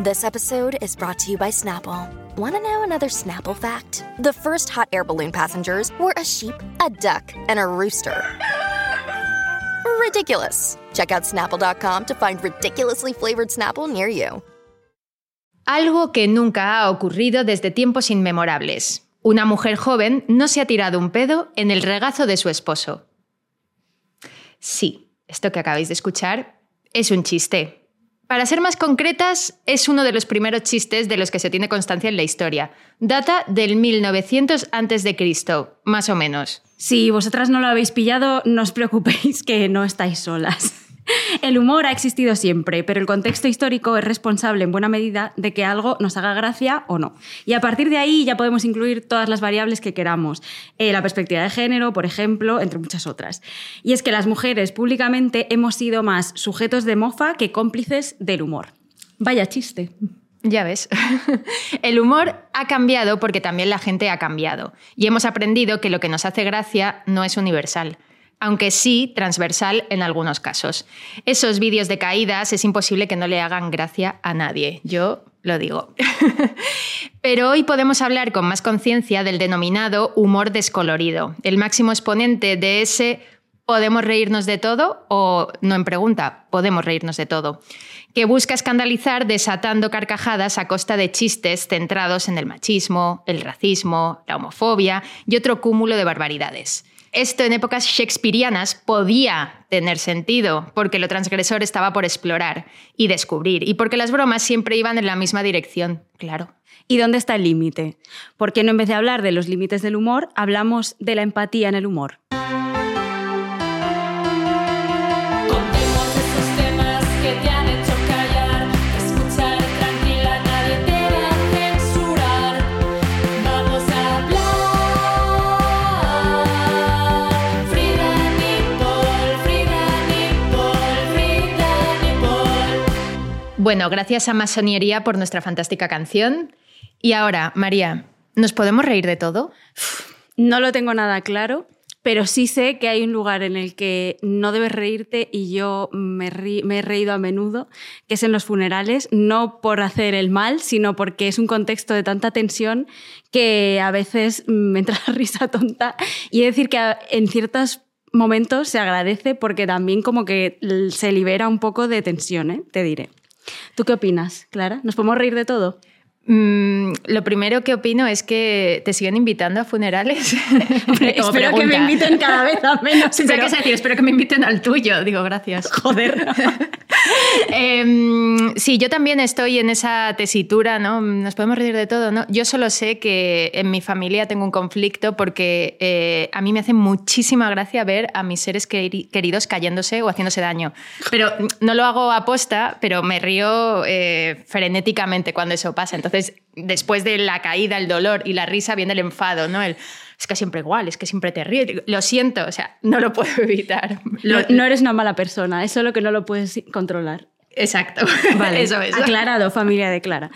This episode is brought to you by Snapple. Want to know another Snapple fact? The first hot air balloon passengers were a sheep, a duck, and a rooster. Ridiculous. Check out snapple.com to find ridiculously flavored Snapple near you. Algo que nunca ha ocurrido desde tiempos inmemorables. Una mujer joven no se ha tirado un pedo en el regazo de su esposo. Sí, esto que acabáis de escuchar es un chiste. Para ser más concretas, es uno de los primeros chistes de los que se tiene constancia en la historia. Data del 1900 a.C., más o menos. Si vosotras no lo habéis pillado, no os preocupéis que no estáis solas. El humor ha existido siempre, pero el contexto histórico es responsable en buena medida de que algo nos haga gracia o no. Y a partir de ahí ya podemos incluir todas las variables que queramos. Eh, la perspectiva de género, por ejemplo, entre muchas otras. Y es que las mujeres públicamente hemos sido más sujetos de mofa que cómplices del humor. Vaya chiste. Ya ves. El humor ha cambiado porque también la gente ha cambiado. Y hemos aprendido que lo que nos hace gracia no es universal aunque sí transversal en algunos casos. Esos vídeos de caídas es imposible que no le hagan gracia a nadie, yo lo digo. Pero hoy podemos hablar con más conciencia del denominado humor descolorido, el máximo exponente de ese podemos reírnos de todo o no en pregunta, podemos reírnos de todo, que busca escandalizar desatando carcajadas a costa de chistes centrados en el machismo, el racismo, la homofobia y otro cúmulo de barbaridades. Esto en épocas shakespearianas podía tener sentido, porque lo transgresor estaba por explorar y descubrir, y porque las bromas siempre iban en la misma dirección, claro. ¿Y dónde está el límite? ¿Por qué no en vez de hablar de los límites del humor, hablamos de la empatía en el humor? Bueno, gracias a Masoniería por nuestra fantástica canción. Y ahora, María, ¿nos podemos reír de todo? No lo tengo nada claro, pero sí sé que hay un lugar en el que no debes reírte y yo me, he reído a menudo, que es en los funerales, no por hacer el mal, sino porque es un contexto de tanta tensión que a veces me entra la risa tonta. Y he decir que en ciertos momentos se agradece porque también como que se libera un poco de tensión, ¿eh? te diré. ¿Tú qué opinas, Clara? ¿Nos podemos reír de todo? Mm, lo primero que opino es que te siguen invitando a funerales. espero que me inviten cada vez a menos. pero... decir, espero que me inviten al tuyo. Digo, gracias. Joder. Em, sí, yo también estoy en esa tesitura, ¿no? Nos podemos reír de todo, ¿no? Yo solo sé que en mi familia tengo un conflicto porque eh, a mí me hace muchísima gracia ver a mis seres queridos cayéndose o haciéndose daño. Pero no lo hago a posta, pero me río eh, frenéticamente cuando eso pasa. Entonces, después de la caída, el dolor y la risa viene el enfado, ¿no? El, es que siempre igual, es que siempre te ríes. Lo siento, o sea, no lo puedo evitar. No, eres una mala persona, es solo que no lo puedes controlar. Exacto. Vale, eso es. Aclarado, familia de Clara.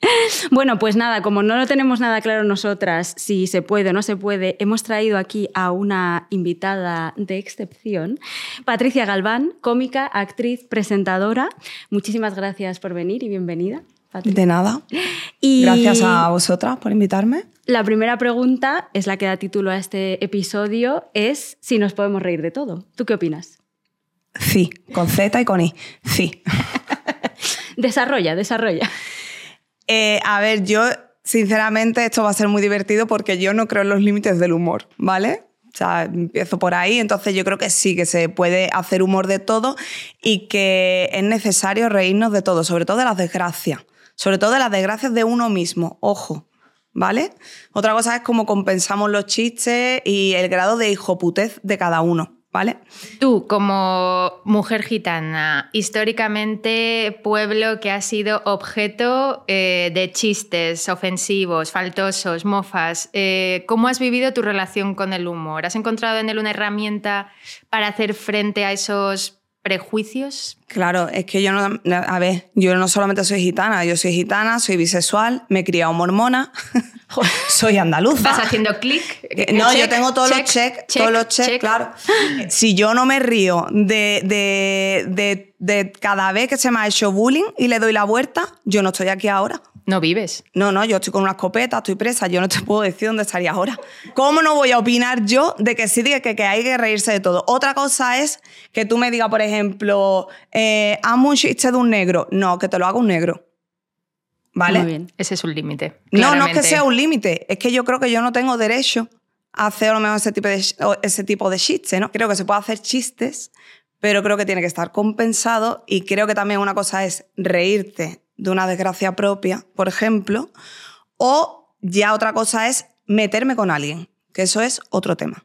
Bueno, pues nada, como no lo tenemos nada claro nosotras, si se puede o no se puede, hemos traído aquí a una invitada de excepción, Patricia Galván, cómica, actriz, presentadora. Muchísimas gracias por venir y bienvenida. De nada. Y Gracias a vosotras por invitarme. La primera pregunta es la que da título a este episodio, es si nos podemos reír de todo. ¿Tú qué opinas? Sí, con Z y con I. Sí. desarrolla, desarrolla. Eh, a ver, yo sinceramente esto va a ser muy divertido porque yo no creo en los límites del humor, ¿vale? O sea, empiezo por ahí, entonces yo creo que sí, que se puede hacer humor de todo y que es necesario reírnos de todo, sobre todo de las desgracias sobre todo de las desgracias de uno mismo, ojo, ¿vale? Otra cosa es cómo compensamos los chistes y el grado de hijoputez de cada uno. ¿Vale? Tú, como mujer gitana, históricamente pueblo que ha sido objeto eh, de chistes ofensivos, faltosos, mofas, eh, ¿cómo has vivido tu relación con el humor? ¿Has encontrado en él una herramienta para hacer frente a esos prejuicios. Claro, es que yo no. A ver, yo no solamente soy gitana, yo soy gitana, soy bisexual, me he criado mormona, soy andaluza. Vas haciendo clic. Eh, No, yo tengo todos los check, todos los check, claro. Si yo no me río de, de, de, de cada vez que se me ha hecho bullying y le doy la vuelta, yo no estoy aquí ahora. No vives. No, no, yo estoy con una escopeta, estoy presa, yo no te puedo decir dónde estaría ahora. ¿Cómo no voy a opinar yo de que sí, de que, que hay que reírse de todo? Otra cosa es que tú me digas, por ejemplo, eh, hazme un chiste de un negro. No, que te lo haga un negro. ¿Vale? Muy bien. Ese es un límite. No, no es que sea un límite, es que yo creo que yo no tengo derecho a hacer a lo mejor ese tipo de, ese tipo de chiste, ¿no? Creo que se puede hacer chistes, pero creo que tiene que estar compensado y creo que también una cosa es reírte de una desgracia propia, por ejemplo, o ya otra cosa es meterme con alguien, que eso es otro tema.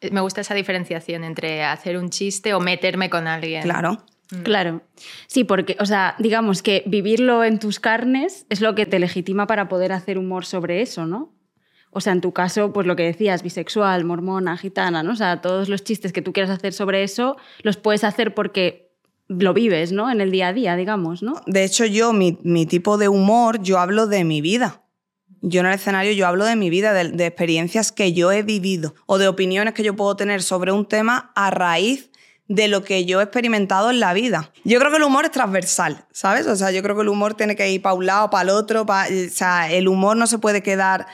Eh, Me gusta esa diferenciación entre hacer un chiste o meterme con alguien. Claro. Claro. Sí, porque, o sea, digamos que vivirlo en tus carnes es lo que te legitima para poder hacer humor sobre eso, ¿no? O sea, en tu caso, pues lo que decías, bisexual, mormona, gitana, ¿no? O sea, todos los chistes que tú quieras hacer sobre eso los puedes hacer porque lo vives, ¿no? En el día a día, digamos, ¿no? De hecho, yo, mi, mi tipo de humor, yo hablo de mi vida. Yo en el escenario yo hablo de mi vida, de, experiencias que yo he vivido o de opiniones que yo puedo tener sobre un tema a raíz de lo que yo he experimentado en la vida. Yo creo que el humor es transversal, ¿sabes? O sea, yo creo que el humor tiene que ir para un lado, para el otro. pa- o sea, el humor no se puede quedar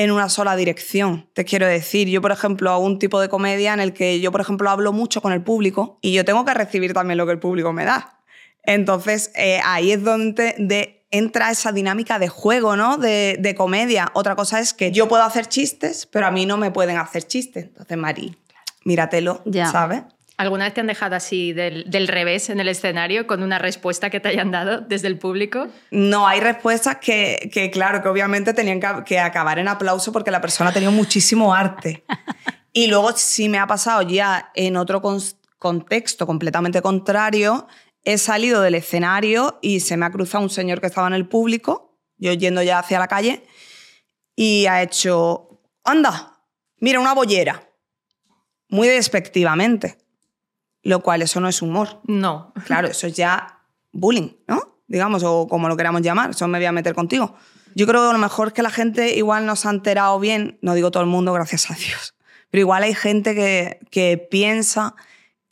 en una sola dirección, te quiero decir. Yo, por ejemplo, hago un tipo de comedia en el que yo, por ejemplo, hablo mucho con el público y yo tengo que recibir también lo que el público me da. Entonces, eh, ahí es donde de- entra esa dinámica de juego, ¿no? De, de comedia. Otra cosa es que yo puedo hacer chistes, pero a mí no me pueden hacer chistes. Entonces, Mari, míratelo, Ya. ¿sabes? ¿Alguna vez te han dejado así del, del revés en el escenario con una respuesta que te hayan dado desde el público? No, hay respuestas que, que, claro, que obviamente tenían que, que acabar en aplauso porque la persona tenía muchísimo arte. Y luego sí me ha pasado ya en otro cons- contexto completamente contrario, he salido del escenario y se me ha cruzado un señor que estaba en el público, yo yendo ya hacia la calle, y ha hecho, anda, mira una bollera, muy despectivamente, lo cual eso no es humor. No. Claro, eso es ya bullying, ¿no? Digamos, o como lo queramos llamar, eso me voy a meter contigo. Yo creo que lo mejor es que la gente igual no se ha enterado bien, no digo todo el mundo, gracias a Dios, pero igual hay gente que, que piensa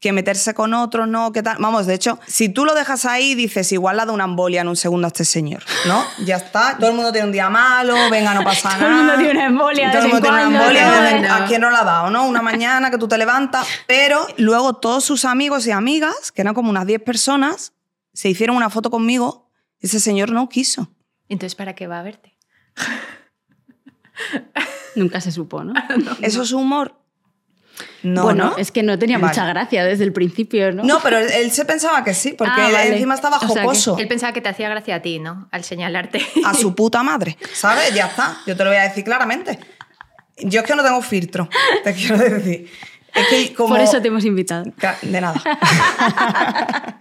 que meterse con otros, ¿no? ¿Qué tal? Vamos, de hecho, si tú lo dejas ahí, dices, igual la da una embolia en un segundo a este señor, ¿no? Ya está, todo el mundo tiene un día malo, venga, no pasa nada. Todo el mundo tiene una embolia Todo el mundo tiene una embolia. ¿a quién no la ha dado, no? Una mañana que tú te levantas, pero luego todos sus amigos y amigas, que eran como unas 10 personas, se hicieron una foto conmigo, ese señor no quiso. Entonces, ¿para qué va a verte? Nunca se supo, ¿no? ¿Eso es humor? No, bueno, ¿no? es que no tenía Vale. mucha gracia desde el principio, ¿no? No, pero él, él se pensaba que sí, porque Ah, él vale. encima estaba O sea que jocoso. Él pensaba que te hacía gracia a ti, ¿no? Al señalarte. A su puta madre, ¿sabes? Ya está, yo te lo voy a decir claramente. Yo es que no tengo filtro, te quiero decir. Es que como... Por eso te hemos invitado. De nada.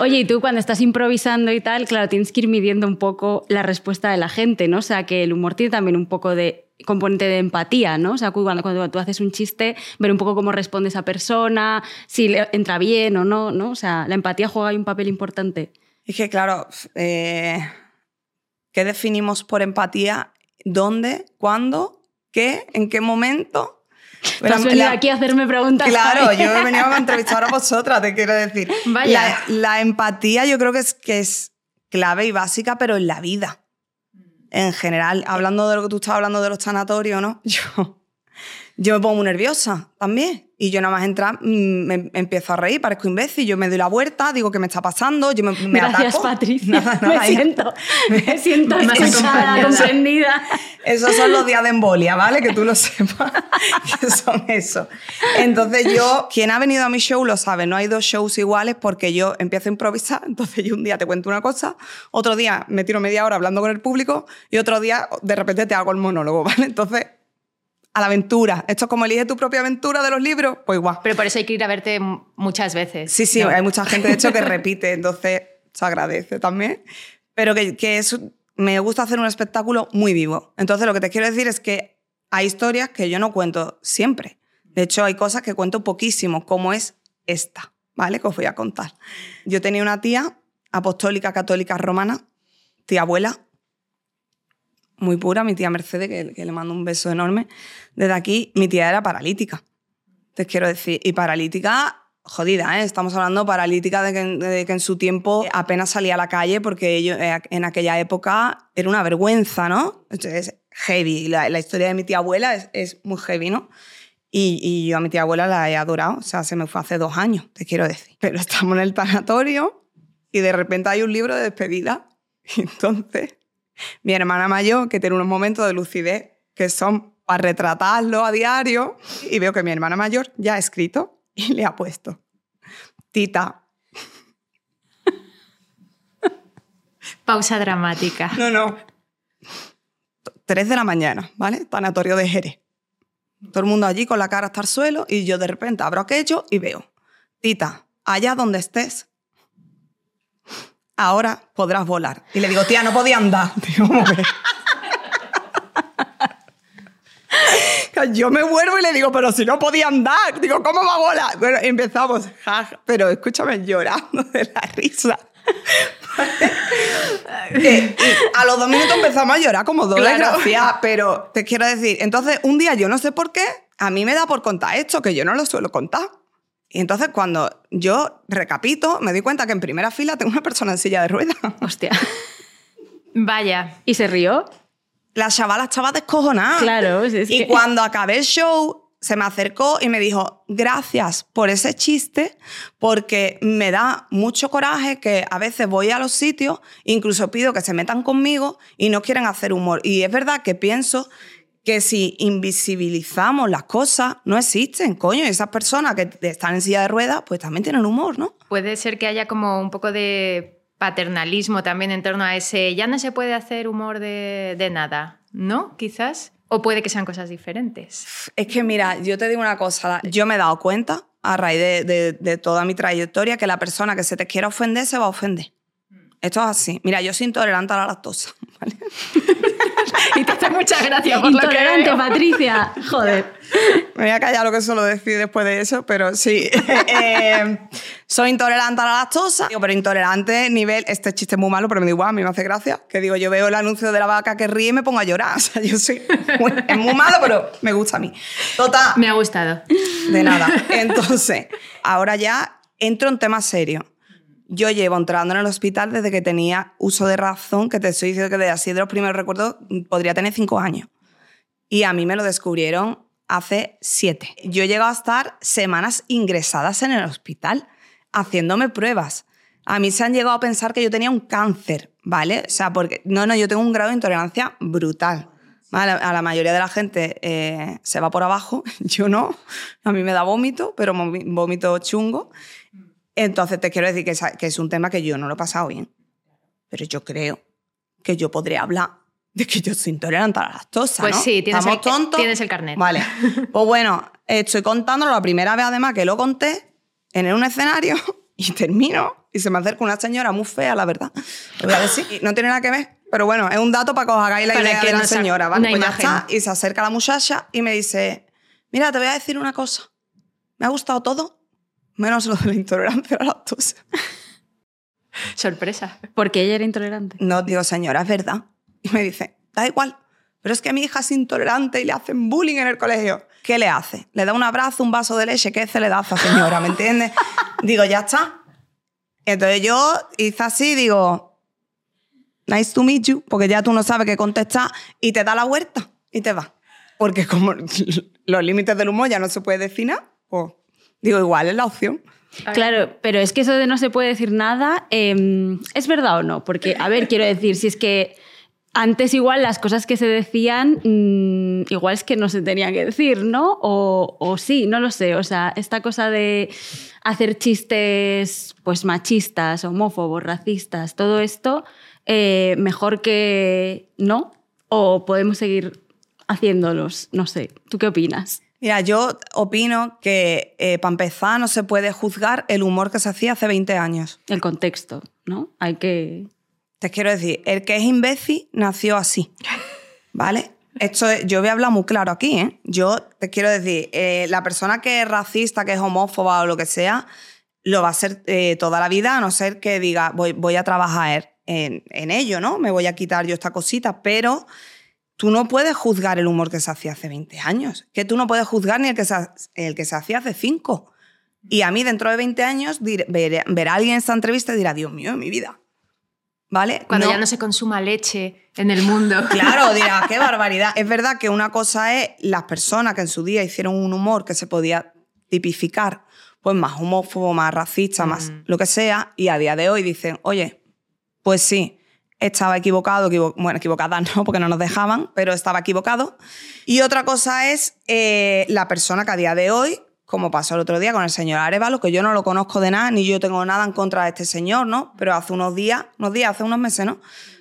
Oye, y tú cuando estás improvisando y tal, claro, tienes que ir midiendo un poco la respuesta de la gente, ¿no? O sea, que el humor tiene también un poco de componente de empatía, ¿no? O sea, cuando, cuando tú haces un chiste, ver un poco cómo responde esa persona, si le entra bien o no, ¿no? O sea, la empatía juega ahí un papel importante. Es que, claro, eh, ¿qué definimos por empatía? ¿Dónde? ¿Cuándo? ¿Qué? ¿En qué momento? Tú has La- venido la- aquí a hacerme preguntas. Claro, yo he venido a entrevistar a vosotras, te quiero decir. Vaya. La, la empatía yo creo que es, que es clave y básica, pero en la vida. En general, hablando de lo que tú estabas hablando de los sanatorios, ¿no? Yo, yo me pongo muy nerviosa también. Y yo nada más entrar, mm, me empiezo a reír, parezco imbécil, yo me doy la vuelta, digo qué me está pasando, yo me, me Gracias, ataco. Patricia. Nada, nada, me siento, me siento Más escuchada, acompañada. comprendida. Esos son los días de embolia, ¿vale? Que tú lo sepas. que son eso. Entonces yo, quien ha venido a mi show lo sabe, no hay dos shows iguales porque yo empiezo a improvisar, entonces yo un día te cuento una cosa, otro día me tiro media hora hablando con el público y otro día de repente te hago el monólogo, ¿vale? Entonces, a la aventura. Esto es como elige tu propia aventura de los libros, pues igual. Pero por eso hay que ir a verte muchas veces. Sí, sí, ¿no? hay mucha gente de hecho que repite, entonces se agradece también. Pero que, que es, me gusta hacer un espectáculo muy vivo. Entonces lo que te quiero decir es que hay historias que yo no cuento siempre. De hecho, hay cosas que cuento poquísimo, como es esta, ¿vale? Que os voy a contar. Yo tenía una tía apostólica, católica, romana, tía abuela, muy pura, mi tía Mercedes, que, le mando un beso enorme. Desde aquí, mi tía era paralítica. Te quiero decir, y paralítica jodida, ¿eh? Estamos hablando paralítica de que, de que en su tiempo apenas salía a la calle porque eh, en aquella época era una vergüenza, ¿no? Es heavy. La, historia de mi tía abuela es, es muy heavy, ¿no? Y, y yo a mi tía abuela la he adorado, o sea, se me fue hace dos años, te quiero decir. Pero estamos en el tanatorio y de repente hay un libro de despedida. Y entonces, mi hermana mayor, que tiene unos momentos de lucidez que son para retratarlo a diario, y veo que mi hermana mayor ya ha escrito y le ha puesto, Tita, Pausa dramática. no, no, tres de la mañana, ¿vale? Tanatorio de Jerez. Todo el mundo allí con la cara hasta el suelo y yo de repente abro aquello y veo, Tita, allá donde estés, ahora podrás volar. Y le digo, tía, no podía andar. Digo. Yo me vuelvo y le digo, pero si no podía andar. Digo, ¿cómo va a volar? Bueno, empezamos, ja, pero escúchame llorando de la risa. Eh, a los dos minutos empezamos a llorar como dos Claro. desgraciadas, pero te quiero decir, entonces un día yo no sé por qué, a mí me da por contar esto, que yo no lo suelo contar. Y entonces cuando yo recapito, me doy cuenta que en primera fila tengo una persona en silla de ruedas. Hostia. Vaya. ¿Y se rió? La chavala estaba descojonada. Claro, es- y que- cuando acabé el show, se me acercó y me dijo, gracias por ese chiste, porque me da mucho coraje que a veces voy a los sitios, incluso pido que se metan conmigo y no quieren hacer humor. Y es verdad que pienso que si invisibilizamos las cosas, no existen, coño. Y esas personas que están en silla de ruedas, pues también tienen humor, ¿no? Puede ser que haya como un poco de paternalismo también en torno a ese, ya no se puede hacer humor de, de nada, ¿no? Quizás. O puede que sean cosas diferentes. Es que mira, yo te digo una cosa, yo me he dado cuenta a raíz de, de- de toda mi trayectoria que la persona que se te quiera ofender se va a ofender. Esto es así. Mira, yo soy intolerante a la lactosa. ¿vale? Y te hace mucha gracia por lo que Intolerante, veo. Patricia. Joder. Me voy a callar lo que suelo decir después de eso, pero sí. Eh, soy intolerante a la lactosa, pero intolerante nivel, este chiste es muy malo, pero me da igual, a mí me hace gracia. Que digo, yo veo el anuncio de la vaca que ríe y me pongo a llorar. O sea, yo soy... muy- es muy malo, pero me gusta a mí. Total, Me ha gustado. De nada. Entonces, ahora ya entro en temas serios. Yo llevo entrando en el hospital desde que tenía uso de razón, que te estoy diciendo que de así de los primeros recuerdos podría tener cinco años. Y a mí me lo descubrieron hace siete. Yo he llegado a estar semanas ingresadas en el hospital haciéndome pruebas. A mí se han llegado a pensar que yo tenía un cáncer, ¿vale? O sea, porque no, no, yo tengo un grado de intolerancia brutal. A la mayoría de la gente eh, se va por abajo, yo no. A mí me da vómito, pero vómito chungo. Entonces te quiero decir que es, que es un tema que yo no lo he pasado bien. Pero yo creo que yo podría hablar de que yo soy intolerante a la lactosa, Pues ¿no? sí, tienes ¿Estamos el- tontos? tienes el carnet. Vale. Pues bueno, estoy contándolo la primera vez además que lo conté en un escenario y termino y se me acerca una señora muy fea, la verdad. Voy a decir. No tiene nada que ver. Pero bueno, es un dato para que os hagáis la Para idea de la señora, ¿vale? Pues ya está. Y se acerca la muchacha y me dice, mira, te voy a decir una cosa. Me ha gustado todo, menos lo de la intolerancia a la lactosa. Sorpresa. Porque ella era intolerante. No, digo, señora, es verdad. Y me dice, da igual, pero es que mi hija es intolerante y le hacen bullying en el colegio. ¿Qué le hace? Le da un abrazo, un vaso de leche, ¿qué se le da a esa señora? ¿Me entiendes? digo, ya está. Entonces yo hice así, digo, nice to meet you, porque ya tú no sabes qué contestar y te da la vuelta y te va. porque como los límites del humor ya no se puede nada, pues digo, igual es la opción. Claro, pero es que eso de no se puede decir nada, eh, ¿es verdad o no? Porque, a ver, quiero decir, si es que antes igual las cosas que se decían, mm, igual es que no se tenían que decir, ¿no? O, o sí, no lo sé. O sea, esta cosa de hacer chistes pues machistas, homófobos, racistas, todo esto, eh, mejor que no. O podemos seguir haciéndolos, no sé. ¿Tú qué opinas? Mira, yo opino que eh, para empezar no se puede juzgar el humor que se hacía hace 20 años. El contexto, ¿no? Hay que... Te quiero decir, el que es imbécil nació así, ¿vale? Esto es- yo voy a hablar muy claro aquí, ¿eh? Yo te quiero decir, eh, la persona que es racista, que es homófoba o lo que sea, lo va a ser eh, toda la vida, a no ser que diga, voy, voy a trabajar en, en ello, ¿no? Me voy a quitar yo esta cosita, pero tú no puedes juzgar el humor que se hacía hace 20 años, que tú no puedes juzgar ni el que se, el que se hacía hace 5. Y a mí dentro de 20 años diré- veré- verá alguien esta entrevista y dirá, Dios mío, mi vida. ¿Vale? Cuando ya no se consuma leche en el mundo. Claro, dirá, qué barbaridad. Es verdad que una cosa es las personas que en su día hicieron un humor que se podía tipificar, pues más homófobo, más racista, más lo que sea, y a día de hoy dicen, oye, pues sí, estaba equivocado, equivo- bueno, equivocada no, porque no nos dejaban, pero estaba equivocado. Y otra cosa es eh, la persona que a día de hoy, como pasó el otro día con el señor Arevalo, que yo no lo conozco de nada, ni yo tengo nada en contra de este señor, ¿no? Pero hace unos días, unos días, hace unos meses, ¿no?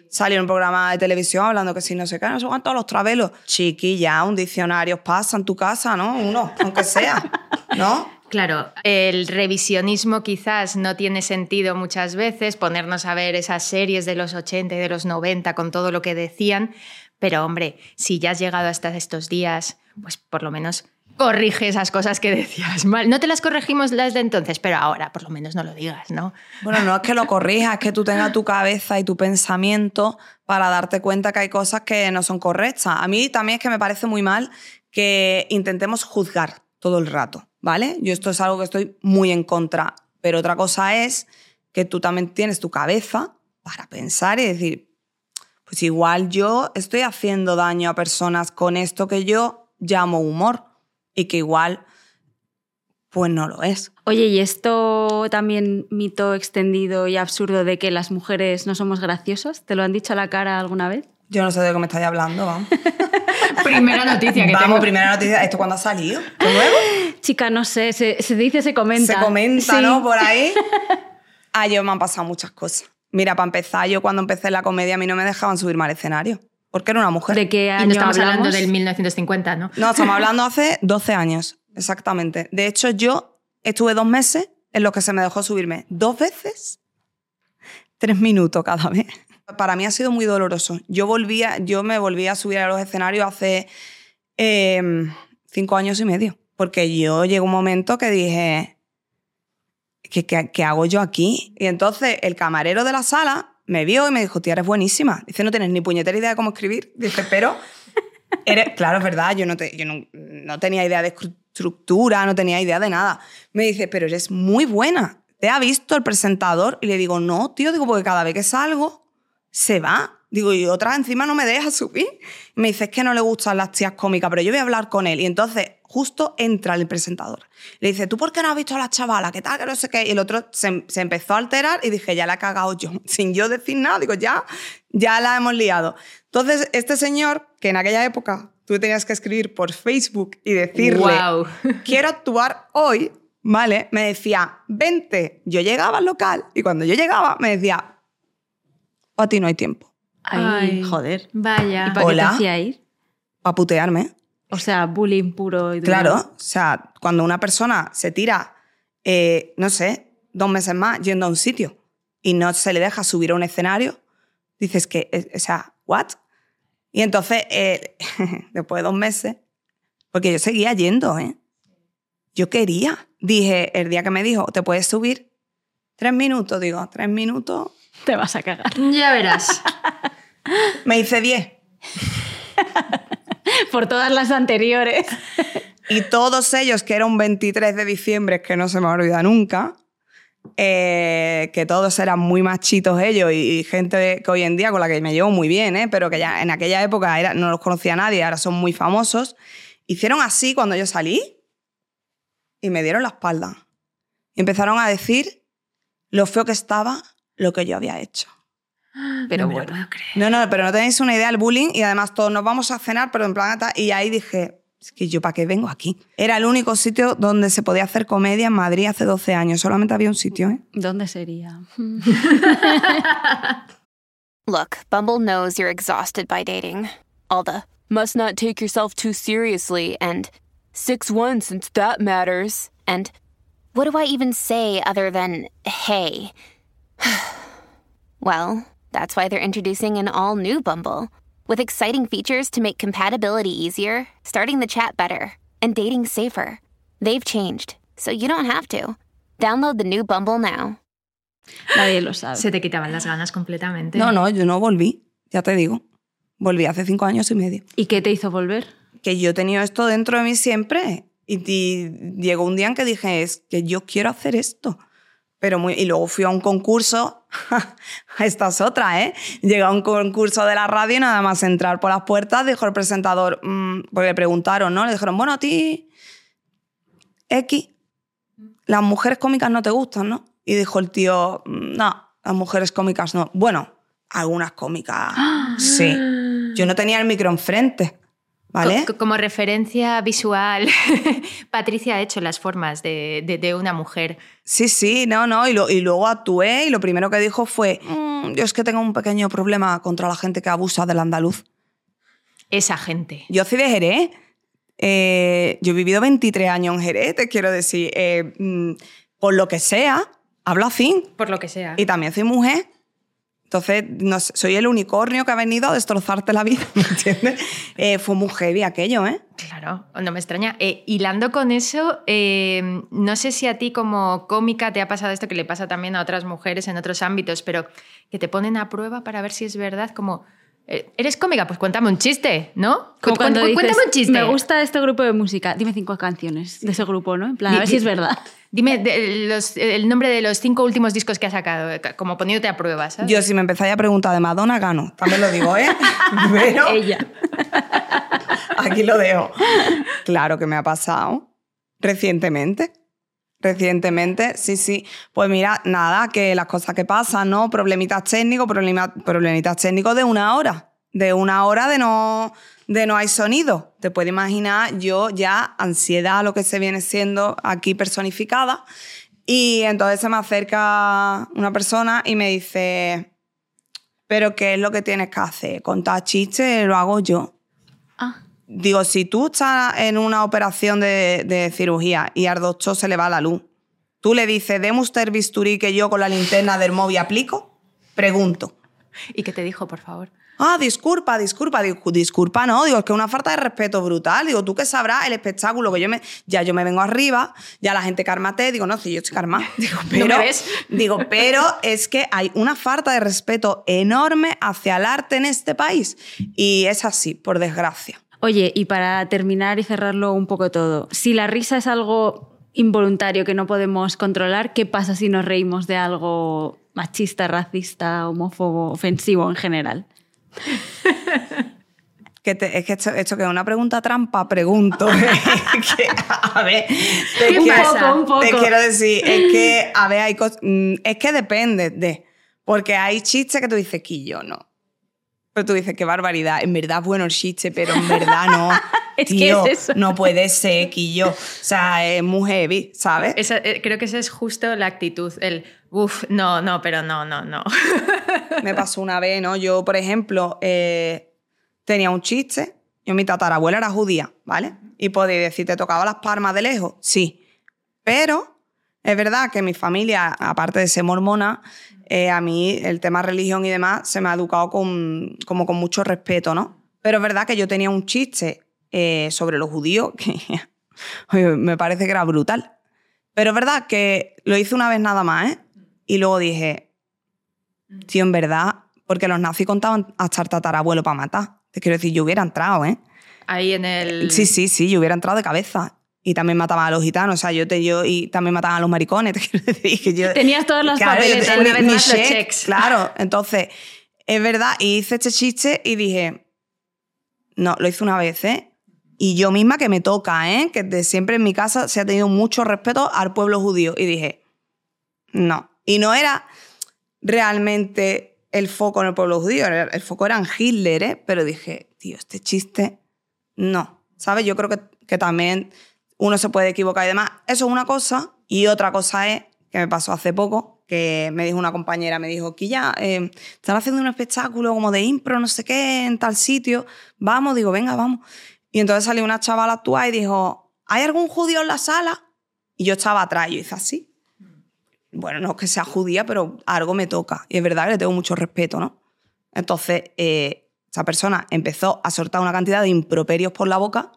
Salió en un programa de televisión hablando que si no sé qué, no sé cuántos los travelos. Chiquilla, un diccionario pasa en tu casa, ¿no? Uno, aunque sea, ¿no? Claro, el revisionismo quizás no tiene sentido muchas veces, ponernos a ver esas series de los 80 y de los 90 con todo lo que decían, pero hombre, si ya has llegado hasta estos días, pues por lo menos corrige esas cosas que decías mal. No te las corregimos las de entonces, pero ahora por lo menos no lo digas, ¿no? Bueno, no es que lo corrijas, es que tú tengas tu cabeza y tu pensamiento para darte cuenta que hay cosas que no son correctas. A mí también es que me parece muy mal que intentemos juzgar todo el rato, ¿vale? Yo esto es algo que estoy muy en contra, pero otra cosa es que tú también tienes tu cabeza para pensar y decir, pues igual yo estoy haciendo daño a personas con esto que yo llamo humor y que igual pues no lo es. Oye, ¿y esto también mito extendido y absurdo de que las mujeres no somos graciosas? ¿Te lo han dicho a la cara alguna vez? Yo no sé de qué me estáis hablando, vamos. Primera noticia que Vamos, tengo. primera noticia. ¿Esto cuándo ha salido? ¿Qué nuevo? Chica, no sé, se, se dice, se comenta. Se comenta, Sí. ¿no? Por ahí. Ah, yo me han pasado muchas cosas. Mira, para empezar, yo cuando empecé la comedia a mí no me dejaban subirme al escenario. Porque era una mujer. ¿De qué Y año no estamos hablamos? hablando del 1950, ¿no? No, estamos hablando hace 12 años, exactamente. De hecho, yo estuve dos meses en los que se me dejó subirme dos veces, tres minutos cada vez. Para mí ha sido muy doloroso. Yo, volvía, yo me volví a subir a los escenarios hace eh, cinco años y medio. Porque yo llegó un momento que dije, ¿qué, qué, qué hago yo aquí? Y entonces el camarero de la sala me vio y me dijo, tía, eres buenísima. Dice, no tienes ni puñetera idea de cómo escribir. Dice, pero Eres- claro, es verdad, yo, no, te- yo no, no tenía idea de estru- estructura, no tenía idea de nada. Me dice, pero eres muy buena. ¿Te ha visto el presentador? Y le digo, no, tío, digo, porque cada vez que salgo, se va. Digo, y otra encima no me deja subir. Me dice, es que no le gustan las tías cómicas, pero yo voy a hablar con él. Y entonces, justo entra el presentador. Le dice, ¿tú por qué no has visto a la chavala? ¿Qué tal? Que no sé qué. Y el otro se, se empezó a alterar y dije, ya la he cagado yo. Sin yo decir nada, digo, ya, ya la hemos liado. Entonces, este señor, que en aquella época tú tenías que escribir por Facebook y decirle, Guau. quiero actuar hoy, ¿vale? Me decía, vente. Yo llegaba al local y cuando yo llegaba me decía, a ti no hay tiempo. Ay, Ay. joder. Vaya. ¿Y para qué te hacía ir? Para putearme. O sea, bullying puro y duro. Claro, o sea, cuando una persona se tira, eh, no sé, dos meses más yendo a un sitio y no se le deja subir a un escenario, dices que, eh, o sea, ¿what? Y entonces, eh, después de dos meses, porque yo seguía yendo, ¿eh? Yo quería. Dije, el día que me dijo, ¿te puedes subir? Tres minutos, digo, tres minutos. Te vas a cagar. Ya verás. Me hice diez. Por todas las anteriores. Y todos ellos, que era un 23 de diciembre, que no se me olvida nunca, eh, que todos eran muy machitos ellos y, y gente que hoy en día con la que me llevo muy bien, ¿eh? pero que ya en aquella época era, no los conocía nadie, ahora son muy famosos, hicieron así cuando yo salí y me dieron la espalda. Y empezaron a decir lo feo que estaba lo que yo había hecho. Pero No bueno. puedo creer. No, no, pero no tenéis una idea del bullying y además todos nos vamos a cenar, pero en plan... Y ahí dije, es que yo para qué vengo aquí. Era el único sitio donde se podía hacer comedia en Madrid hace 12 años. Solamente había un sitio, ¿eh? ¿Dónde sería? Look, Bumble knows you're exhausted by dating. All the must not take yourself too seriously and 6 1 since that matters. And What do I even say other than hey? well, that's why they're introducing an all new Bumble with exciting features to make compatibility easier, starting the chat better, and dating safer. They've changed, so you don't have to. Download the new Bumble now. Nadie lo sabe. Se te quitaban las ganas completamente. No, no, yo no volví, ya te digo. Volví hace cinco años y medio. ¿Y qué te hizo volver? Que yo he tenido esto dentro de mí siempre. Y, y llegó un día en que dije, es que yo quiero hacer esto. Pero muy, y luego fui a un concurso, esta es otra, ¿eh? Llegué a un concurso de la radio y nada más entrar por las puertas, dijo el presentador, mm, porque le preguntaron, ¿no? Le dijeron, bueno, a ti, X, las mujeres cómicas no te gustan, ¿no? Y dijo el tío, "Mm, no, las mujeres cómicas no. Bueno, algunas cómicas, sí. Yo no tenía el micro enfrente, ¿vale? Co- como referencia visual, Patricia ha hecho las formas de, de- de una mujer. Sí, sí, no, no. Y, lo- y luego actué y lo primero que dijo fue, "Mm, yo es que tengo un pequeño problema contra la gente que abusa del andaluz. Esa gente. Yo soy de Jerez. eh, yo he vivido 23 años en Jerez, te quiero decir. eh, mm, por lo que sea, hablo así. Por lo que sea. Y también soy mujer. Entonces, no sé, soy el unicornio que ha venido a destrozarte la vida, ¿me entiendes? Eh, fue muy heavy aquello, ¿eh? Claro, no me extraña. Eh, hilando con eso, eh, no sé si a ti como cómica te ha pasado esto que le pasa también a otras mujeres en otros ámbitos, pero que te ponen a prueba para ver si es verdad, como, eh, ¿eres cómica? Pues cuéntame un chiste, ¿no? Como cuando dices, cuéntame un chiste. me gusta este grupo de música, dime cinco canciones de ese grupo, ¿no? En plan, a ver si es verdad. Dime de- los- el nombre de los cinco últimos discos que has sacado, como poniéndote a prueba, ¿sabes? Yo, si me empezáis a preguntar de Madonna, gano. También lo digo, ¿eh? Pero Ella. aquí lo dejo. Claro que me ha pasado. Recientemente. Recientemente, sí, sí. Pues mira, nada, que las cosas que pasan, ¿no? Problemitas técnicos, problema- problemitas técnicos de una hora. De una hora de no, de no hay sonido. Te puedes imaginar yo ya ansiedad, lo que se viene siendo aquí personificada. Y entonces se me acerca una persona y me dice, pero ¿qué es lo que tienes que hacer? Contar chistes lo hago yo. Ah, Digo, si tú estás en una operación de, de cirugía y al doctor se le va la luz, tú le dices, deme usted bisturí que yo con la linterna del móvil aplico. Pregunto. ¿Y qué te dijo, por favor? Ah, disculpa, disculpa. Disculpa, no. Digo, es que es una falta de respeto brutal. Digo, tú que sabrás el espectáculo que yo me. Ya yo me vengo arriba, ya la gente cármate. Digo, no, si yo estoy karma. Digo, pero. ves? Digo, pero es que hay una falta de respeto enorme hacia el arte en este país. Y es así, por desgracia. Oye, y para terminar y cerrarlo un poco todo, si la risa es algo involuntario que no podemos controlar, ¿qué pasa si nos reímos de algo machista, racista, homófobo, ofensivo en general? Que te- es que esto, esto que es una pregunta trampa, pregunto. Que, a ver, te Un quiero, poco, un poco. te quiero decir, es que, a ver, hay mm, es que depende de. Porque hay chistes que tú dices, quillo, no. Pero tú dices, qué barbaridad. En verdad, bueno el chiste, pero en verdad no. Es que Tío, es eso. no puede ser, quillo. O sea, es muy heavy, ¿sabes? Esa- eh, creo que esa es justo la actitud, el, uff, no, no, pero no, no, no. Me pasó una vez, ¿no? Yo, por ejemplo, eh, tenía un chiste. Yo, mi tatarabuela era judía, ¿vale? Y podéis decir, ¿te tocaba las palmas de lejos? Sí. Pero es verdad que mi familia, aparte de ser mormona, eh, a mí el tema religión y demás se me ha educado con, como con mucho respeto, ¿no? Pero es verdad que yo tenía un chiste eh, sobre los judíos que me parece que era brutal. Pero es verdad que lo hice una vez nada más, ¿eh? Y luego dije, Tío, en verdad, porque los nazis contaban hasta el tatarabuelo para matar. Te quiero decir, yo hubiera entrado, ¿eh? Ahí en el... Sí, sí, sí, yo hubiera entrado de cabeza. y también mataban a los gitanos. O sea, yo, te, yo y también mataban a los maricones. te quiero decir, que yo- Tenías todas las Claro, papeletas. una vez los check, checks. Claro, entonces, es verdad, y hice este chiste y dije, no, lo hice una vez, ¿eh? Y yo misma que me toca, ¿eh? Que de siempre en mi casa se ha tenido mucho respeto al pueblo judío. Y dije, no. Y no era realmente el foco en el pueblo judío, el foco era en Hitler, ¿eh? Pero dije, tío, este chiste, no. ¿Sabes? Yo creo que, que también uno se puede equivocar y demás. Eso es una cosa. Y otra cosa es, que me pasó hace poco, que me dijo una compañera, me dijo, que ya, eh, están haciendo un espectáculo como de impro, no sé qué, en tal sitio. Vamos, digo, venga, vamos. Y entonces salió una chavala a actuar y dijo, ¿hay algún judío en la sala? Y yo estaba atrás, yo hice así. Bueno, no es que sea judía, pero algo me toca. Y es verdad que le tengo mucho respeto, ¿no? Entonces, eh, esa persona empezó a soltar una cantidad de improperios por la boca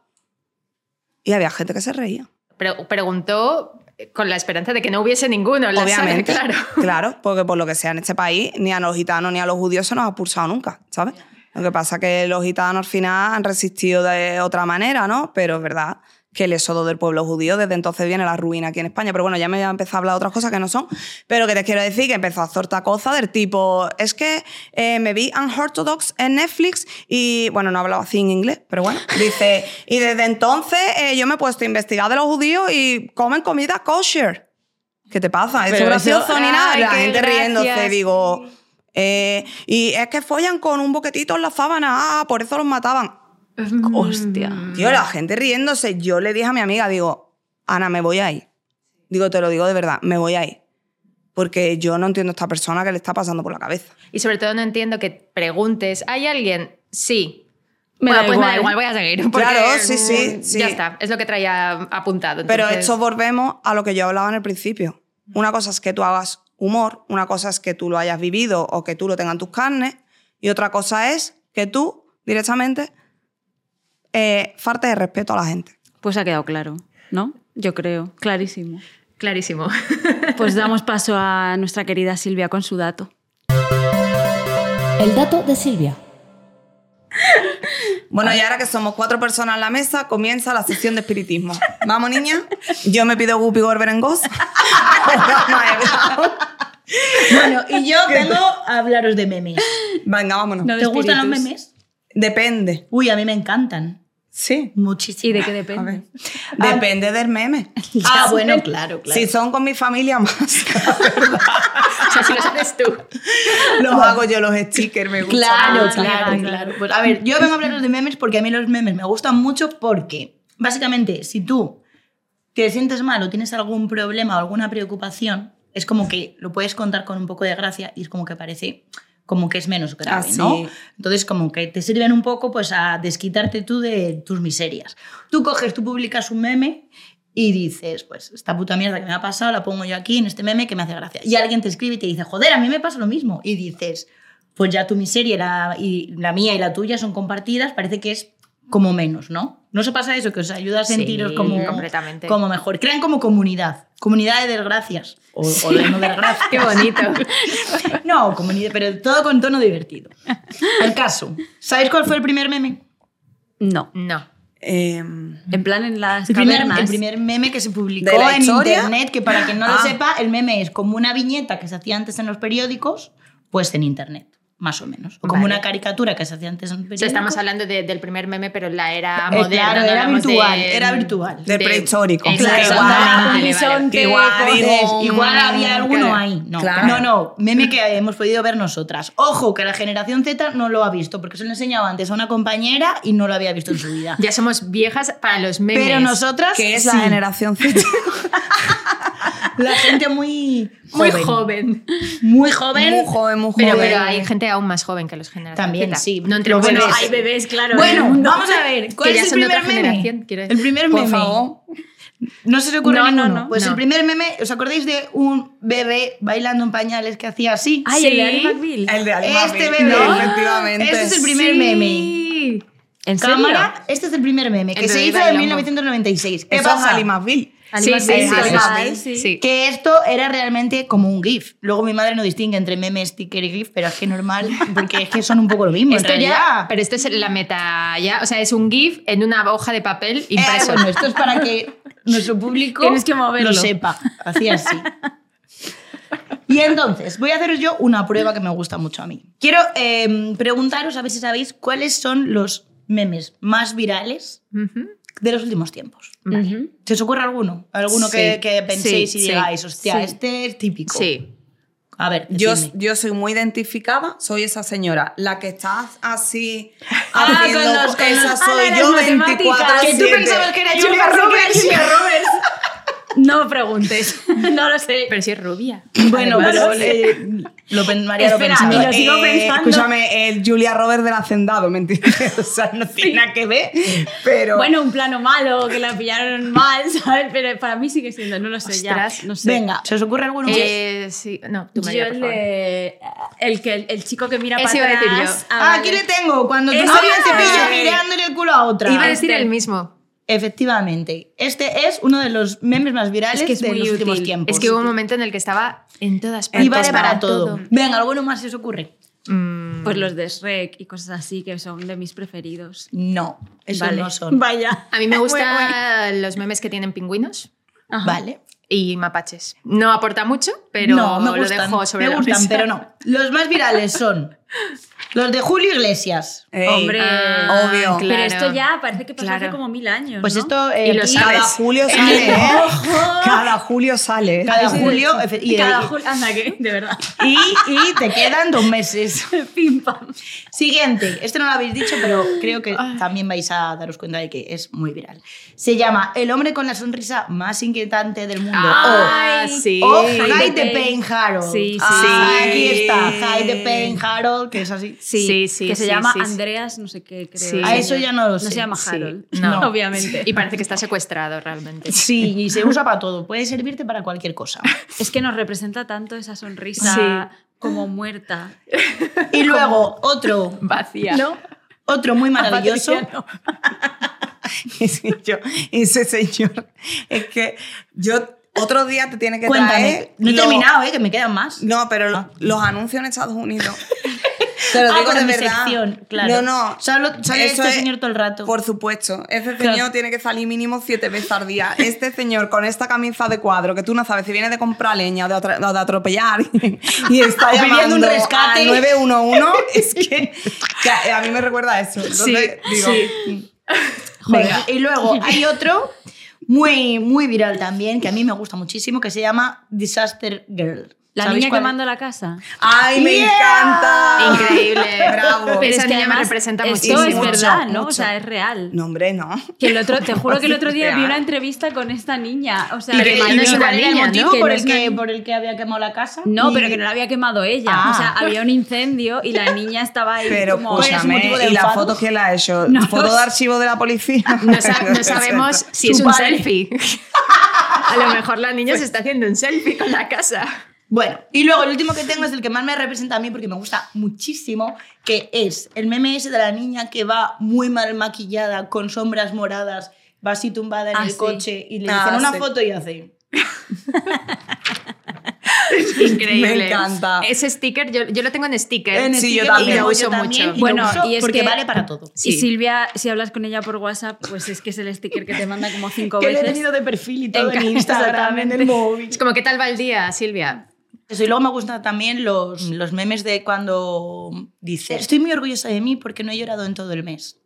y había gente que se reía. Pero preguntó con la esperanza de que no hubiese ninguno en la sala, Obviamente. claro. Claro, porque por lo que sea en este país, ni a los gitanos ni a los judíos se nos ha expulsado nunca, ¿sabes? Lo que pasa es que los gitanos al final han resistido de otra manera, ¿no? Pero es verdad que el éxodo del pueblo judío desde entonces viene la ruina aquí en España. Pero bueno, ya me voy a empezar a hablar de otras cosas que no son. Pero que te quiero decir que empezó a soltar cosas del tipo, es que eh, me vi Unorthodox en Netflix y, bueno, no hablaba así en inglés, pero bueno, dice, y desde entonces eh, yo me he puesto a investigar de los judíos y comen comida kosher. ¿Qué te pasa? Eso es gracioso ni nada. La gente riéndose, digo. eh, y es que follan con un boquetito en la sábana, ah, por eso los mataban. Hostia. Tío, la gente riéndose. Yo le dije a mi amiga, digo, Ana, me voy a ir. Digo, te lo digo de verdad, me voy a ir. Porque yo no entiendo a esta persona que le está pasando por la cabeza. Y sobre todo no entiendo que preguntes, ¿hay alguien? Sí. Me bueno, da pues me da igual. igual, voy a seguir. Claro, sí, sí, mm, sí. Ya está, es lo que traía apuntado. Pero entonces- esto volvemos a lo que yo hablaba en el principio. Una cosa es que tú hagas humor, una cosa es que tú lo hayas vivido o que tú lo tengas en tus carnes, y otra cosa es que tú directamente eh, faltes de respeto a la gente. Pues ha quedado claro, ¿no? Yo creo, clarísimo. Clarísimo. Pues damos paso a nuestra querida Silvia con su dato. El dato de Silvia. Bueno, y ahora que somos cuatro personas en la mesa, comienza la sesión de espiritismo. ¿Vamos, niña? Yo me pido Guppy Gorberengos. Bueno, y yo vengo a hablaros de memes. Venga, vámonos. No. ¿Te gustan los memes? Depende. Uy, a mí me encantan. Sí. Muchísimo. ¿Y de qué depende? Depende del meme. Ah, bueno, claro, claro. Si son con mi familia más. o sea, si lo sabes tú. los hago yo los stickers, me gustan. Claro, Ah, claro, claro. claro. Pues a ver, yo vengo a hablaros de memes porque a mí los memes me gustan mucho porque, básicamente, si tú te sientes mal o tienes algún problema o alguna preocupación, es como que lo puedes contar con un poco de gracia y es como que parece como que es menos grave, Ah, ¿no? sí. Entonces, como que te sirven un poco pues a desquitarte tú de tus miserias. Tú coges, tú publicas un meme y dices, pues esta puta mierda que me ha pasado la pongo yo aquí en este meme que me hace gracia. Y alguien te escribe y te dice, joder, a mí me pasa lo mismo. Y dices, pues ya tu miseria la, y la mía y la tuya son compartidas, parece que es como menos, ¿no? ¿No se pasa eso? Que os ayuda a Sí, sentiros como, completamente. como mejor. Crean como comunidad, comunidad de desgracias. O, o de no desgracias. Qué bonito. No, comunidad, pero todo con tono divertido. El caso. ¿Sabéis cuál fue el primer meme? No. No. Eh, En plan en las El primer, el primer meme que se publicó ¿De la en internet, que para quien no lo Ah. sepa, el meme es como una viñeta que se hacía antes en los periódicos, pues en internet, más o menos. O como Vale. una caricatura que se hacía antes en los O periódicos. sea, estamos hablando de- del primer meme, pero en la era Eh, moderna. claro, no era virtual, de- era virtual. Del de- prehistórico. Claro, vale, vale, igual había alguno claro. ahí. No, Claro. no, no. Meme que hemos podido ver nosotras. Ojo, que la generación Z no lo ha visto, porque se lo he enseñado antes a una compañera y no lo había visto en su vida. Ya somos viejas para los memes. Pero nosotras. que es sí. la generación Z. La gente muy. Muy joven. joven. Muy joven. muy joven, muy Pero, joven. pero hay gente aún más joven que los generaciones. También, sí. No entremos Pero en bueno. Hay bebés, claro. Bueno, mundo. vamos a ver. ¿Cuál es el primer meme? El primer Por meme. favor. No se os ocurre No, no, ninguno. no. Pues No. el primer meme, ¿os acordáis de un bebé bailando en pañales que hacía así? Ay, el de Ali McBeal. El de Ali Este bebé. ¿no? Efectivamente. Este es el primer meme. ¿En serio? Cámara, este es el primer meme que El se hizo en bailando. 1996. ¿Qué Eso pasa? es Ali McBeal. Sí, sí, sí, sí, sí. Que esto era realmente como un GIF. Luego mi madre no distingue entre meme, sticker y GIF, pero es que normal, porque es que son un poco lo mismo. Esto en ya, pero esto es la meta ya, o sea, es un GIF en una hoja de papel Eh, impreso. bueno, esto es para que nuestro público Tienes que moverlo. lo sepa. Así así. Y entonces, voy a haceros yo una prueba que me gusta mucho a mí. Quiero eh, preguntaros, a ver si sabéis, cuáles son los memes más virales de los últimos tiempos. ¿Se os ocurre alguno? ¿Alguno que, Sí. que penséis Sí, y sí. digáis, hostia, Sí. este es típico? Sí. A ver, Yo, yo soy muy identificada, soy esa señora, la que está así Ah, con los- esa soy ah, yo las 24 matemáticas. Que tú pensabas que era Julia Roberts. Roberts. No preguntes, no lo sé. Pero si es rubia. Bueno, Además. pero eh, lo, María lo Espera, pensaba. y lo sigo pensando. Escúchame, el Julia Robert del Hacendado, ¿me entiendes? O sea, no tiene nada que ver, pero... Bueno, un plano malo, que la pillaron mal, ¿sabes? Pero para mí sigue siendo, no lo sé Ostras. ya. No sé. Venga, ¿se os ocurre alguno más? Eh, sí. No, tú Yo María, por el, favor. el que el, chico que mira Ese para iba a decir atrás. yo. Ah, Ah, vale. aquí le tengo. Cuando tú Ese sabías es. cepillo mirándole el culo a otra. Iba a decir este. el mismo. Efectivamente. Este es uno de los memes más virales Es que es de muy los últimos tiempos. Es que hubo un momento en el que estaba en todas partes. y vale para todo. Venga, ¿alguno más se os ocurre? Mm, Pues los de Shrek y cosas así, que son de mis preferidos. No, esos Vale. no son. Vaya. a mí me gustan los memes que tienen pingüinos Ajá. Vale. y mapaches. No aporta mucho, pero no, me lo gustan, dejo sobre me la gustan, mesa. pero no. Los más virales son los de Julio Iglesias. Ey, Hombre. Ah, obvio. Pero claro. esto ya parece que pasó hace como mil años. Pues ¿no? esto... eh, Y lo sabes. Cada julio sale, ¿eh? Cada julio sale. Cada julio... Y cada julio. Anda, que de verdad. y, y te quedan dos meses. Pim pam. Siguiente, este no lo habéis dicho, pero creo que Ah. también vais a daros cuenta de que es muy viral. Se llama El hombre con la sonrisa más inquietante del mundo. Ah, Ay, sí. o o Hide Hide the the Pain. Pain Harold. Sí, sí. Ah, Sí. Aquí está, Hide the Pain Harold, que es así. Sí, Sí, sí, que se sí, llama. Andreas, no sé qué, creo. Sí. A eso ya no lo No sé. se llama Sí. Harold. No. obviamente. Y parece que está secuestrado realmente. Sí, y se usa para todo. Puede servirte para cualquier cosa. Es que nos representa tanto esa sonrisa como muerta. Y luego otro, Vacía. ¿No? otro muy maravilloso. Patricia, no. Es que yo, ese señor, es que yo otro día te tiene que Cuéntame. traer... No he lo- terminado, ¿eh? que me quedan más. No, pero lo- los anuncios en Estados Unidos. Te lo Ah, digo de mi verdad. sección, claro. No, no. Solo- sale eso este es- señor todo el rato. Por supuesto. Ese Claro. señor tiene que salir mínimo siete veces al día. Este señor con esta camisa de cuadro, que tú no sabes si viene de comprar leña o de, o de atropellar y está pidiendo un rescate. al 911, es que, que a a mí me recuerda a eso. Entonces, digo, Venga, y luego hay otro muy, muy viral también, que a mí me gusta muchísimo, que se llama Disaster Girl. La ¿Sabéis niña cuál quemando la casa. ¡Ay, me Yeah. encanta! Increíble. Bravo. Pero Pero esa es que niña me representa esto muchísimo. es verdad, Mucho, ¿no? O sea, es real. No, hombre, no. Que el otro, te juro que el otro día vi una entrevista con esta niña. O sea, Y que que no es una ¿Cuál era el niña, motivo ¿no? Que por, no el que, niña. por el que había quemado la casa? No, Y- pero que no la había quemado ella. Ah. O sea, había un incendio y la niña estaba ahí Pero como... ¿Cuál era su motivo escúchame, de ¿y la foto quién la ha hecho? No ¿Foto de archivo de la policía? No, sa- no sabemos si Su es un selfie. A lo mejor la niña se está haciendo un selfie con la casa. Bueno, y luego el último que tengo es el que más me representa a mí porque me gusta muchísimo, que es el meme ese de la niña que va muy mal maquillada, con sombras moradas, va así tumbada en Ah, el sí. coche y le Ah, dicen una sí. foto y hace... Increíble. Me encanta. Ese sticker, yo, yo lo tengo en sticker. En Sí, yo también. y lo yo uso también, mucho. y Bueno, lo uso y es porque que- vale para todo. Y Sí. Silvia, si hablas con ella por WhatsApp, pues es que es el sticker que te manda como cinco Que le he veces. tenido de perfil y todo en Enca- Instagram, en el móvil. Es como, ¿qué tal va el día, Silvia? Eso, y luego me gustan también los, los memes de cuando dice estoy muy orgullosa de mí porque no he llorado en todo el mes.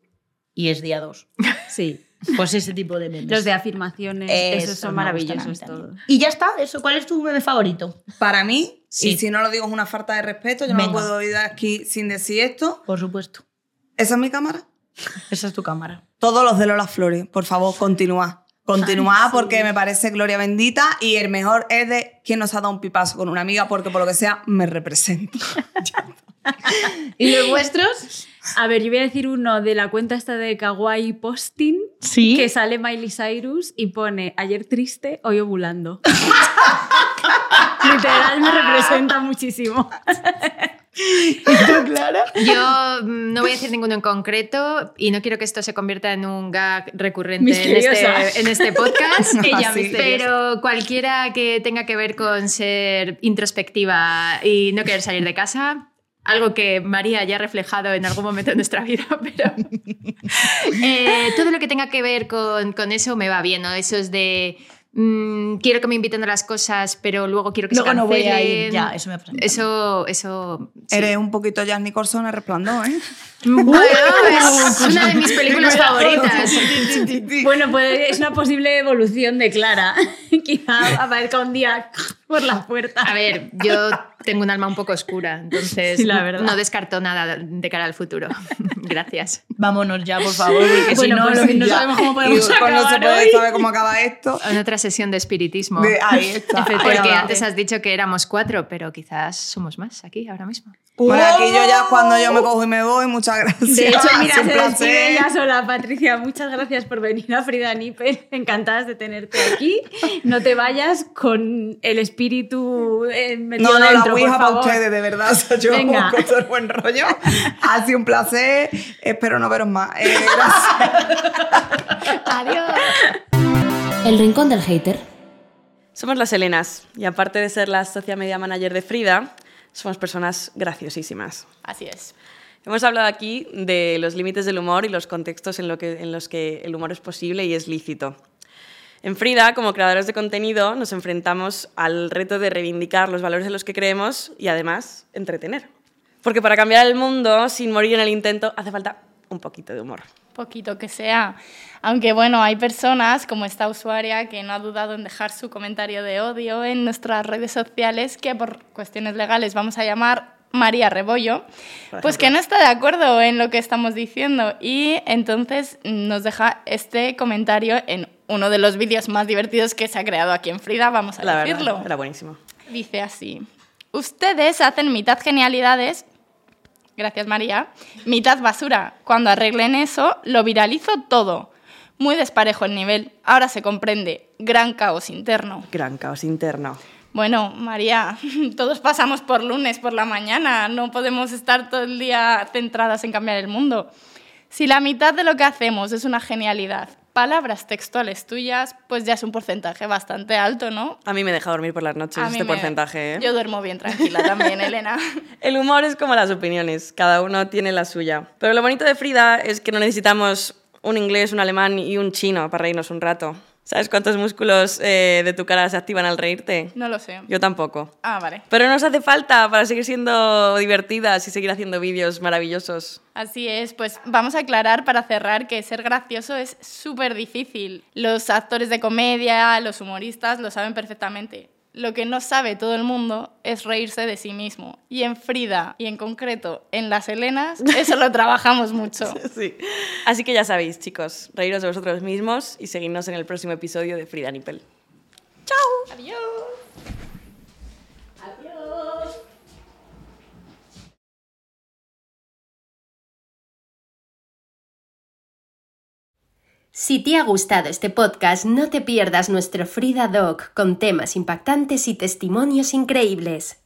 Y es día 2. Sí. Pues ese tipo de memes. Los de afirmaciones, Esos esos son maravillosos todos. Y ya está, eso. ¿Cuál es tu meme favorito? Para mí, Sí. y si no lo digo es una falta de respeto, yo no puedo ir aquí sin decir esto. Por supuesto. ¿Esa es mi cámara? Esa es tu cámara. Todos los de Lola Flores, por favor, continúa. Continúa porque me parece gloria bendita y el mejor es de quien nos ha dado un pipazo con una amiga porque por lo que sea me representa. ¿Y los vuestros? A ver, yo voy a decir uno de la cuenta esta de Kawaii Posting, Sí. que sale Miley Cyrus y pone ayer triste, hoy ovulando. Literal me representa muchísimo. Clara? Yo no voy a decir ninguno en concreto y no quiero que esto se convierta en un gag recurrente en este, en este podcast. Ella Sí. misteriosa. Pero cualquiera que tenga que ver con ser introspectiva y no querer salir de casa, algo que María ya ha reflejado en algún momento de nuestra vida, pero eh, todo lo que tenga que ver con, con eso me va bien, ¿no? Eso es de mm, quiero que me inviten a las cosas, pero luego quiero que Luego se no voy a cancelen. ir, ya, eso me pasa a Eso, eso... sí. Eres un poquito Jan Nicholson en Resplandor, ¿eh? Bueno, es una de mis películas favoritas. Bueno, pues es una posible evolución de Clara. Quizá aparezca un día por la puerta. A ver, yo tengo un alma un poco oscura, entonces Sí, la verdad. no descarto nada de cara al futuro. Gracias. Vámonos ya, por favor, porque Bueno, si no, pues no sabemos cómo podemos se acabar puede hoy. saber cómo acaba esto. En otra sesión de espiritismo. De- ahí está. Porque Ahí antes has dicho que éramos cuatro, pero quizás somos más aquí ahora mismo. Bueno, aquí yo ya cuando yo me cojo y me voy, muchas gracias. De hecho, mira, se despide ella sola. Patricia, muchas gracias por venir a Frida Nippel. Encantadas de tenerte aquí. No te vayas con el espíritu eh, metido No, no, dentro, la por Ouija para ustedes, de verdad. O sea, yo Venga. con todo el buen rollo. Ha sido un placer. Espero no veros más. Eh, gracias. Adiós. El rincón del hater. Somos las Helenas y aparte de ser la social media manager de Frida, somos personas graciosísimas. Así es. Hemos hablado aquí de los límites del humor y los contextos en, lo que- en los que el humor es posible y es lícito. En Frida, como creadores de contenido, nos enfrentamos al reto de reivindicar los valores en los que creemos y además entretener. Porque para cambiar el mundo sin morir en el intento hace falta un poquito de humor. Poquito que sea. Aunque bueno, hay personas como esta usuaria que no ha dudado en dejar su comentario de odio en nuestras redes sociales que por cuestiones legales vamos a llamar María Rebollo, pues que no está de acuerdo en lo que estamos diciendo y entonces nos deja este comentario en uno de los vídeos más divertidos que se ha creado aquí en Frida, vamos a La decirlo. verdad, era buenísimo. Dice así, ustedes hacen mitad genialidades, gracias María, mitad basura. Cuando arreglen eso, lo viralizo todo. Muy desparejo el nivel. Ahora se comprende. Gran caos interno. Gran caos interno. Bueno, María, todos pasamos por lunes por la mañana. No podemos estar todo el día centradas en cambiar el mundo. Si la mitad de lo que hacemos es una genialidad, palabras textuales tuyas, pues ya es un porcentaje bastante alto, ¿no? A mí me deja dormir por las noches A este porcentaje. ¿eh? Yo duermo bien tranquila también, Elena. El humor es como las opiniones, cada uno tiene la suya. Pero lo bonito de Frida es que no necesitamos un inglés, un alemán y un chino para reírnos un rato. ¿Sabes cuántos músculos eh, de tu cara se activan al reírte? No lo sé. Yo tampoco. Ah, vale. Pero nos hace falta para seguir siendo divertidas y seguir haciendo vídeos maravillosos. Así es, pues vamos a aclarar para cerrar que ser gracioso es súper difícil. Los actores de comedia, los humoristas lo saben perfectamente. Lo que no sabe todo el mundo es reírse de sí mismo. Y en Frida, y en concreto en Las Helenas, eso lo trabajamos mucho. Sí. Así que ya sabéis, chicos, reíros de vosotros mismos y seguidnos en el próximo episodio de Frida Nippel. Adiós. Si te ha gustado este podcast, no te pierdas nuestro Frida Doc con temas impactantes y testimonios increíbles.